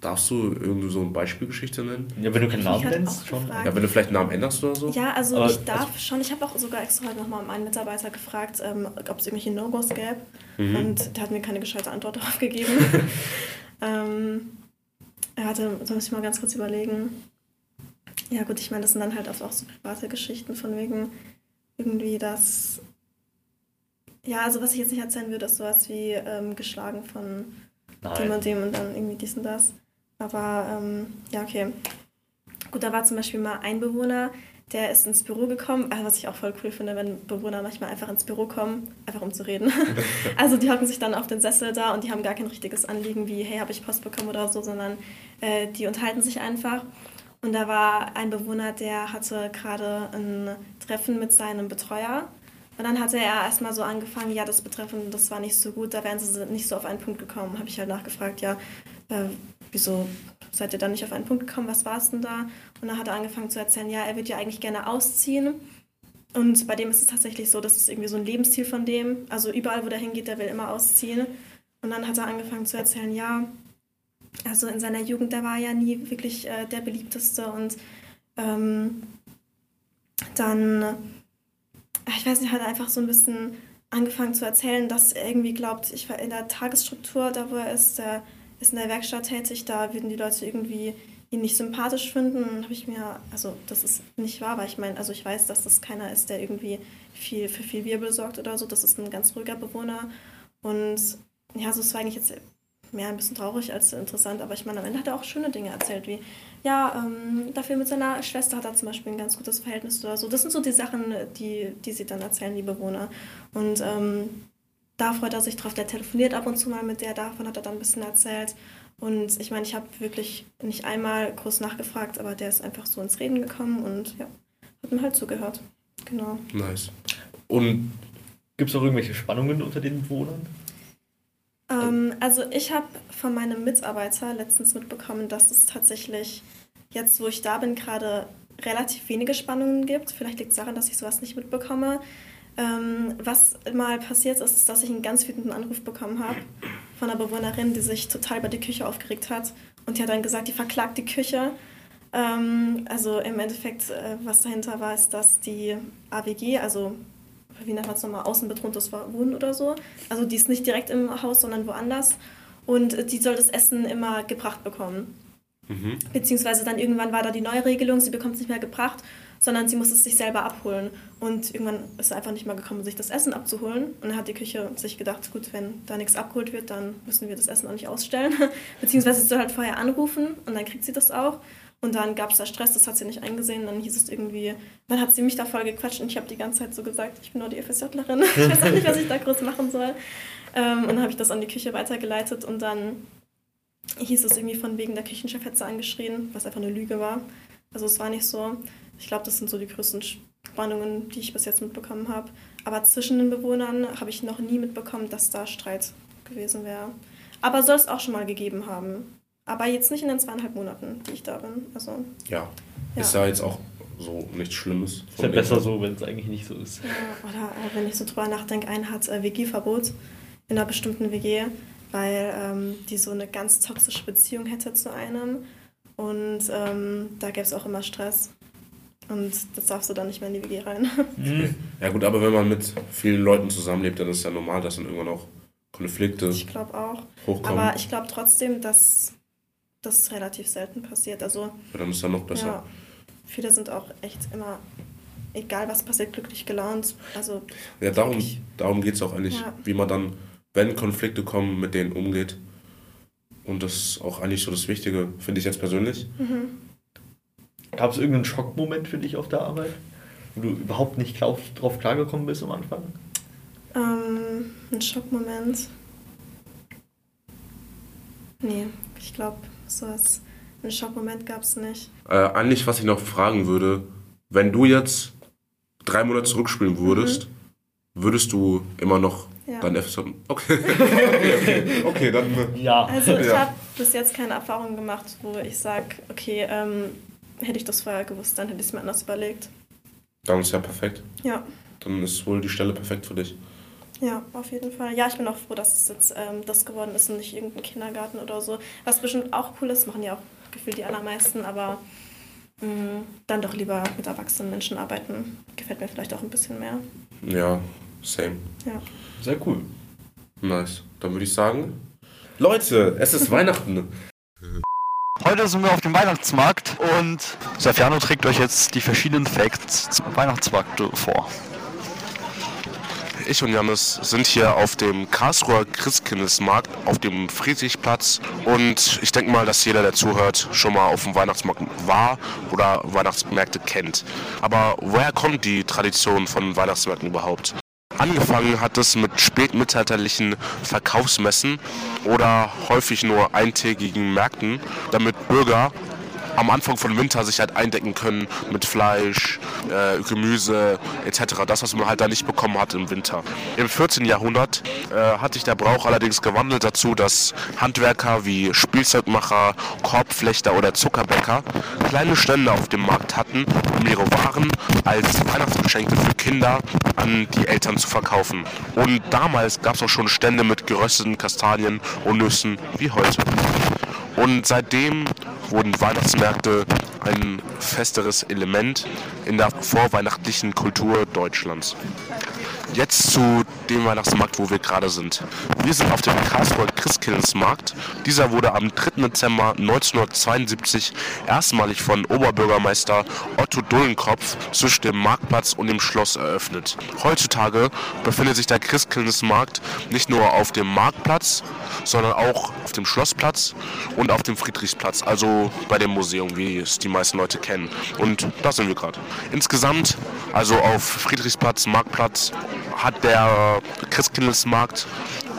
darfst du irgendwie so eine Beispielgeschichte nennen? Ja, wenn du keinen Namen nennst, auch schon. gefragt. Ja, wenn du vielleicht einen Namen änderst oder so? Ja, also Aber- ich darf schon. Ich habe auch sogar extra heute nochmal meinen Mitarbeiter gefragt, ähm, ob es irgendwelche No-Gos gäbe. Mhm. Und der hat mir keine gescheite Antwort darauf gegeben. ähm, er hatte, da muss ich mal ganz kurz überlegen. Ja gut, ich meine, das sind dann halt oft auch so private Geschichten von wegen irgendwie das... Ja, also was ich jetzt nicht erzählen würde, ist sowas wie ähm, geschlagen von dem Nein. und dem und dann irgendwie dies und das. Aber ähm, ja, okay. Gut, da war zum Beispiel mal ein Bewohner, der ist ins Büro gekommen, also was ich auch voll cool finde, wenn Bewohner manchmal einfach ins Büro kommen, einfach um zu reden. also die hocken sich dann auf den Sessel da und die haben gar kein richtiges Anliegen wie, hey, habe ich Post bekommen oder so, sondern äh, die unterhalten sich einfach. Und da war ein Bewohner, der hatte gerade ein Treffen mit seinem Betreuer. Und dann hatte er erstmal so angefangen, ja, das Betreffen, das war nicht so gut, da wären sie nicht so auf einen Punkt gekommen. Habe ich halt nachgefragt, ja, äh, wieso seid ihr dann nicht auf einen Punkt gekommen, was war es denn da? Und dann hat er angefangen zu erzählen, ja, er würde ja eigentlich gerne ausziehen. Und bei dem ist es tatsächlich so, das ist irgendwie so ein Lebensziel von dem. Also überall, wo der hingeht, der will immer ausziehen. Und dann hat er angefangen zu erzählen, ja, also in seiner Jugend, der war ja nie wirklich äh, der beliebteste und ähm, dann, äh, ich weiß nicht, hat er einfach so ein bisschen angefangen zu erzählen, dass er irgendwie glaubt, ich war in der Tagesstruktur, da wo er ist, der ist in der Werkstatt tätig, da würden die Leute irgendwie ihn nicht sympathisch finden. Habe ich mir, also das ist nicht wahr, weil ich meine, also ich weiß, dass das keiner ist, der irgendwie viel für viel Wirbel sorgt oder so. Das ist ein ganz ruhiger Bewohner. Und ja, so es war eigentlich jetzt mehr ein bisschen traurig als interessant, aber ich meine, am Ende hat er auch schöne Dinge erzählt, wie ja, ähm, dafür mit seiner Schwester hat er zum Beispiel ein ganz gutes Verhältnis oder so. Das sind so die Sachen, die, die sie dann erzählen, die Bewohner. Und ähm, da freut er sich drauf, der telefoniert ab und zu mal mit der, davon hat er dann ein bisschen erzählt. Und ich meine, ich habe wirklich nicht einmal groß nachgefragt, aber der ist einfach so ins Reden gekommen und ja, hat mir halt zugehört. Genau. Nice. Und Gibt es auch irgendwelche Spannungen unter den Bewohnern? Ähm, also ich habe von meinem Mitarbeiter letztens mitbekommen, dass es tatsächlich jetzt, wo ich da bin, gerade relativ wenige Spannungen gibt. Vielleicht liegt es daran, dass ich sowas nicht mitbekomme. Ähm, was mal passiert ist, ist, dass ich einen ganz wütenden Anruf bekommen habe von einer Bewohnerin, die sich total über die Küche aufgeregt hat. Und die hat dann gesagt, die verklagt die Küche. Ähm, also im Endeffekt, äh, was dahinter war, ist, dass die AWG, also wie nennt man es nochmal, außenbetontes Wohnen oder so, also die ist nicht direkt im Haus, sondern woanders. Und äh, die soll das Essen immer gebracht bekommen. mhm. Beziehungsweise dann irgendwann war da die neue Regelung, sie bekommt es nicht mehr gebracht, sondern sie muss es sich selber abholen. Und irgendwann ist sie einfach nicht mehr gekommen, sich das Essen abzuholen. Und dann hat die Küche sich gedacht, gut, wenn da nichts abgeholt wird, dann müssen wir das Essen auch nicht ausstellen. Beziehungsweise sie soll halt vorher anrufen und dann kriegt sie das auch. Und dann gab es da Stress, das hat sie nicht eingesehen. Dann hieß es irgendwie, dann hat sie mich da voll gequatscht und ich habe die ganze Zeit so gesagt, ich bin nur die FSJlerin. ich weiß auch nicht, was ich da groß machen soll. Ähm, und dann habe ich das an die Küche weitergeleitet und dann hieß es irgendwie von wegen der Küchenchef hätte sie angeschrien, was einfach eine Lüge war. Also es war nicht so. Ich glaube, das sind so die größten Spannungen, die ich bis jetzt mitbekommen habe. Aber zwischen den Bewohnern habe ich noch nie mitbekommen, dass da Streit gewesen wäre. Aber soll es auch schon mal gegeben haben. Aber jetzt nicht in den zweieinhalb Monaten, die ich da bin. Also, ja, Ja. ist ja jetzt auch so nichts Schlimmes. Ist ja besser so, wenn es eigentlich nicht so ist. ja, oder äh, wenn ich so drüber nachdenke, ein hat äh, WG-Verbot in einer bestimmten WG, weil ähm, die so eine ganz toxische Beziehung hätte zu einem. Und ähm, da gäbe es auch immer Stress. Und das darfst du dann nicht mehr in die WG rein. Ja gut, aber wenn man mit vielen Leuten zusammenlebt, dann ist es ja normal, dass dann irgendwann auch Konflikte Ich glaube auch. hochkommen. Aber ich glaube trotzdem, dass das relativ selten passiert. Also ja, dann ist ja noch besser. ja, viele sind auch echt immer, egal was passiert, glücklich gelaunt. Also Ja, darum, darum geht es auch eigentlich, Ja. wie man dann, wenn Konflikte kommen, mit denen umgeht. Und das ist auch eigentlich so das Wichtige, finde ich jetzt persönlich. Gab es irgendeinen Schockmoment für dich auf der Arbeit? Wo du überhaupt nicht klar, drauf klargekommen bist am Anfang? Ähm, ein Schockmoment. Nee, ich glaube, sowas. Einen Schockmoment gab es nicht. Äh, eigentlich, was ich noch fragen würde, wenn du jetzt drei Monate zurückspielen würdest, würdest du immer noch Ja. dein FSJ... Okay. okay, okay. okay, dann... Ja. Also ich Ja. habe bis jetzt keine Erfahrung gemacht, wo ich sage, okay, ähm, hätte ich das vorher gewusst, dann hätte ich es mir anders überlegt. Dann ist ja perfekt. Ja, Dann ist wohl die Stelle perfekt für dich. Ja, auf jeden Fall. Ja, ich bin auch froh, dass es jetzt ähm, das geworden ist und nicht irgendein Kindergarten oder so. Was bestimmt auch cool ist, machen ja auch gefühlt die allermeisten, aber mh, dann doch lieber mit erwachsenen Menschen arbeiten. Gefällt mir vielleicht auch ein bisschen mehr. Ja, same. Ja. Sehr cool. Nice. Dann würde ich sagen, Leute, es ist Weihnachten. Heute sind wir auf dem Weihnachtsmarkt und Safiano trägt euch jetzt die verschiedenen Facts zum Weihnachtsmarkt vor. Ich und Janis sind hier auf dem Karlsruher Christkindlesmarkt auf dem Friedrichplatz und ich denke mal, dass jeder, der zuhört, schon mal auf dem Weihnachtsmarkt war oder Weihnachtsmärkte kennt. Aber woher kommt die Tradition von Weihnachtsmärkten überhaupt? Angefangen hat es mit spätmittelalterlichen Verkaufsmessen oder häufig nur eintägigen Märkten, damit Bürger am Anfang von Winter sich halt eindecken können mit Fleisch, äh, Gemüse etc. Das, was man halt da nicht bekommen hat im Winter. Im 14. Jahrhundert äh, hat sich der Brauch allerdings gewandelt dazu, dass Handwerker wie Spielzeugmacher, Korbflechter oder Zuckerbäcker kleine Stände auf dem Markt hatten, um ihre Waren als Weihnachtsgeschenke für Kinder an die Eltern zu verkaufen. Und damals gab es auch schon Stände mit gerösteten Kastanien und Nüssen wie heute. Und seitdem wurden Weihnachtsmärkte ein festeres Element in der vorweihnachtlichen Kultur Deutschlands. Jetzt zu dem Weihnachtsmarkt, wo wir gerade sind. Wir sind auf dem Karlsruher Christkindlesmarkt. Dieser wurde am 3. Dezember 1972 erstmalig von Oberbürgermeister Otto Dullenkopf zwischen dem Marktplatz und dem Schloss eröffnet. Heutzutage befindet sich der Christkindlesmarkt nicht nur auf dem Marktplatz, sondern auch auf dem Schlossplatz und auf dem Friedrichsplatz, also bei dem Museum, wie es die meisten Leute kennen. Und da sind wir gerade. Insgesamt, also auf Friedrichsplatz, Marktplatz, hat der Christkindlesmarkt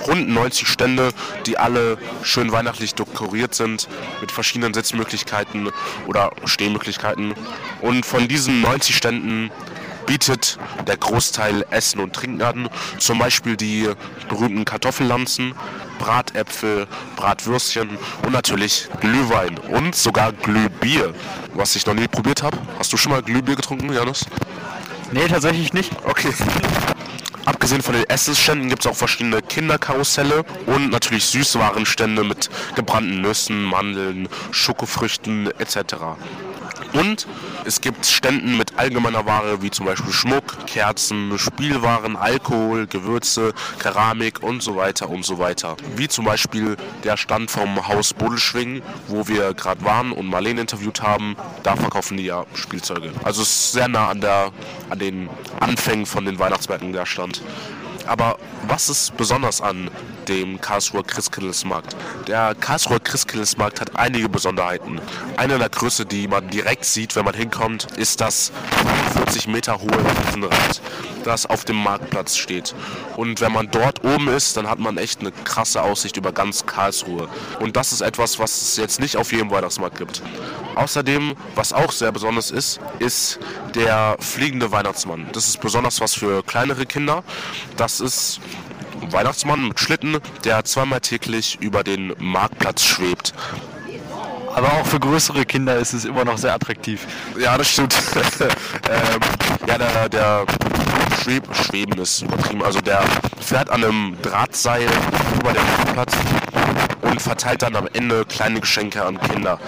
rund 90 Stände, die alle schön weihnachtlich dekoriert sind, mit verschiedenen Sitzmöglichkeiten oder Stehmöglichkeiten. Und von diesen 90 Ständen bietet der Großteil Essen und Trinken an. Zum Beispiel die berühmten Kartoffellanzen, Bratäpfel, Bratwürstchen und natürlich Glühwein und sogar Glühbier, was ich noch nie probiert habe. Hast du schon mal Glühbier getrunken, Janus? Nee, tatsächlich nicht. Okay. Abgesehen von den Essensständen gibt es auch verschiedene Kinderkarusselle und natürlich Süßwarenstände mit gebrannten Nüssen, Mandeln, Schokofrüchten etc. Und es gibt Ständen mit allgemeiner Ware wie zum Beispiel Schmuck, Kerzen, Spielwaren, Alkohol, Gewürze, Keramik und so weiter und so weiter. Wie zum Beispiel der Stand vom Haus Bodelschwing, wo wir gerade waren und Marlene interviewt haben. Da verkaufen die ja Spielzeuge. Also es ist sehr nah an, der, an den Anfängen von den Weihnachtsmärkten der Stand. Aber was ist besonders an dem Karlsruher Christkindlesmarkt? Der Karlsruher Christkindlesmarkt hat einige Besonderheiten. Eine der Größe, die man direkt sieht, wenn man hinkommt, ist das 40 Meter hohe Riesenrad, das auf dem Marktplatz steht. Und wenn man dort oben ist, dann hat man echt eine krasse Aussicht über ganz Karlsruhe. Und das ist etwas, was es jetzt nicht auf jedem Weihnachtsmarkt gibt. Außerdem, was auch sehr besonders ist, ist der fliegende Weihnachtsmann. Das ist besonders was für kleinere Kinder. Das ist ein Weihnachtsmann mit Schlitten, der zweimal täglich über den Marktplatz schwebt. Aber auch für größere Kinder ist es immer noch sehr attraktiv. Ja, das stimmt. ähm, ja, der, der Schweb, Schweben ist übertrieben. Also der fährt an einem Drahtseil über den Marktplatz und verteilt dann am Ende kleine Geschenke an Kinder.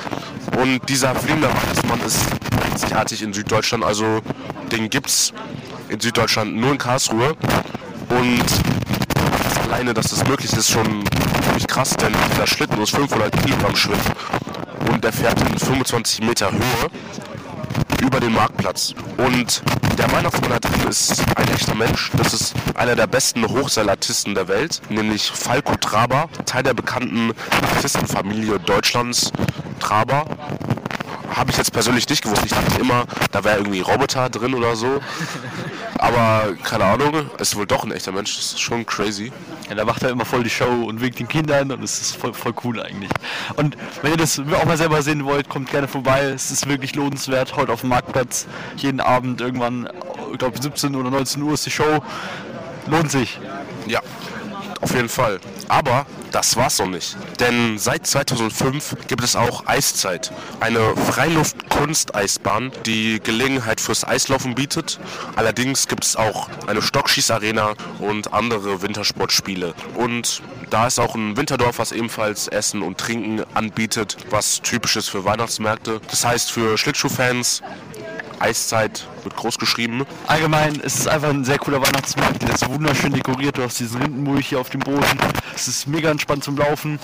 Und dieser fliegende Weihnachtsmann ist einzigartig in Süddeutschland. Also den gibt's in Süddeutschland nur in Karlsruhe. Und alleine, dass das möglich ist, schon ziemlich krass, denn dieser Schlitten ist 500 Kilogramm schwer und der fährt in 25 Meter Höhe über den Marktplatz. Und der Weihnachtsmann da drin ist ein echter Mensch. Das ist einer der besten Hochseilartisten der Welt, nämlich Falco Traber, Teil der bekannten Artistenfamilie Deutschlands. Traber habe ich jetzt persönlich nicht gewusst. Ich dachte immer, da wäre irgendwie Roboter drin oder so. Aber keine Ahnung, ist wohl doch ein echter Mensch. Das ist schon crazy. Ja, da macht er immer voll die Show und winkt den Kindern und es ist voll, voll cool eigentlich. Und wenn ihr das auch mal selber sehen wollt, kommt gerne vorbei. Es ist wirklich lohnenswert. Heute auf dem Marktplatz, jeden Abend irgendwann, ich glaube 17 oder 19 Uhr ist die Show. Lohnt sich. Ja, auf jeden Fall. Aber das war's noch nicht. Denn seit 2005 gibt es auch Eiszeit. Eine Freiluft-Kunsteisbahn, die Gelegenheit fürs Eislaufen bietet. Allerdings gibt es auch eine Stockschießarena und andere Wintersportspiele. Und da ist auch ein Winterdorf, was ebenfalls Essen und Trinken anbietet, was typisch ist für Weihnachtsmärkte. Das heißt für Schlittschuhfans Eiszeit wird groß geschrieben. Allgemein ist es einfach ein sehr cooler Weihnachtsmarkt. Der ist wunderschön dekoriert. Du hast diesen Rindenmulch hier auf dem Boden. Es ist mega entspannt zum Laufen.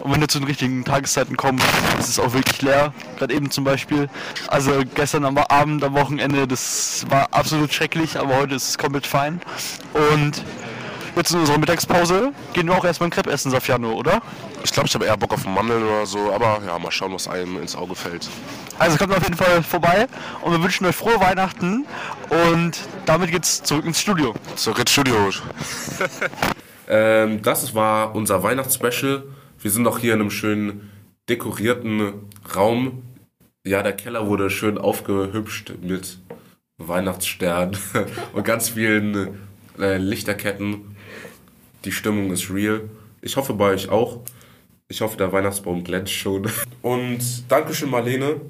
Und wenn du zu den richtigen Tageszeiten kommst, ist es auch wirklich leer. Gerade eben zum Beispiel. Also gestern am Abend, am Wochenende, das war absolut schrecklich, aber heute ist es komplett fein. Und jetzt in unserer Mittagspause gehen wir auch erstmal ein Crepe essen, Safiano, oder? Ich glaube, ich habe eher Bock auf Mandeln oder so, aber ja, mal schauen, was einem ins Auge fällt. Also kommt auf jeden Fall vorbei und wir wünschen euch frohe Weihnachten und damit geht's zurück ins Studio. Zurück ins Studio. ähm, das war unser Weihnachtsspecial. Wir sind auch hier in einem schönen dekorierten Raum. Ja, der Keller wurde schön aufgehübscht mit Weihnachtssternen und ganz vielen äh, Lichterketten. Die Stimmung ist real. Ich hoffe bei euch auch. Ich hoffe, der Weihnachtsbaum glänzt schon. Und Dankeschön, Marlene,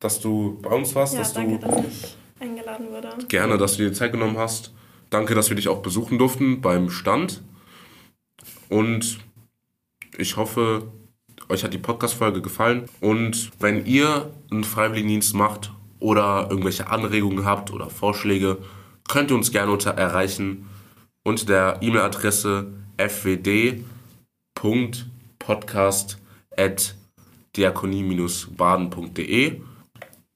dass du bei uns warst. Ja, dass danke, du dass ich eingeladen wurde. gerne, dass du dir Zeit genommen hast. Danke, dass wir dich auch besuchen durften beim Stand. Und ich hoffe, euch hat die Podcast-Folge gefallen. Und wenn ihr einen Freiwilligendienst macht oder irgendwelche Anregungen habt oder Vorschläge, könnt ihr uns gerne unter erreichen unter der E-Mail-Adresse fwd.podcast.diakonie-baden.de.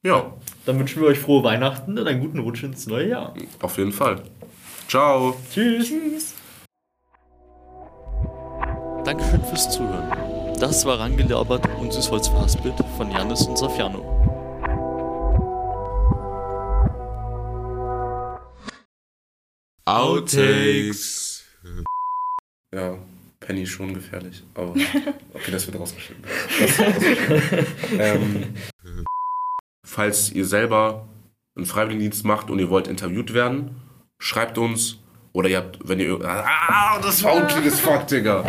Ja, Dann wünschen wir euch frohe Weihnachten und einen guten Rutsch ins neue Jahr. auf jeden Fall. Ciao. Tschüss. Tschüss. Dankeschön fürs Zuhören. Das war Rangelabert und Süßholz verhaspelt von Janis und Safiano. Outtakes. Ja, Penny schon gefährlich. Aber okay, das wird rausgeschnitten. Das wird rausgeschnitten. ähm, falls ihr selber einen Freiwilligendienst macht und ihr wollt interviewt werden, schreibt uns. Oder ihr habt, wenn ihr. Ah, das war unklüges Fuck, Digga.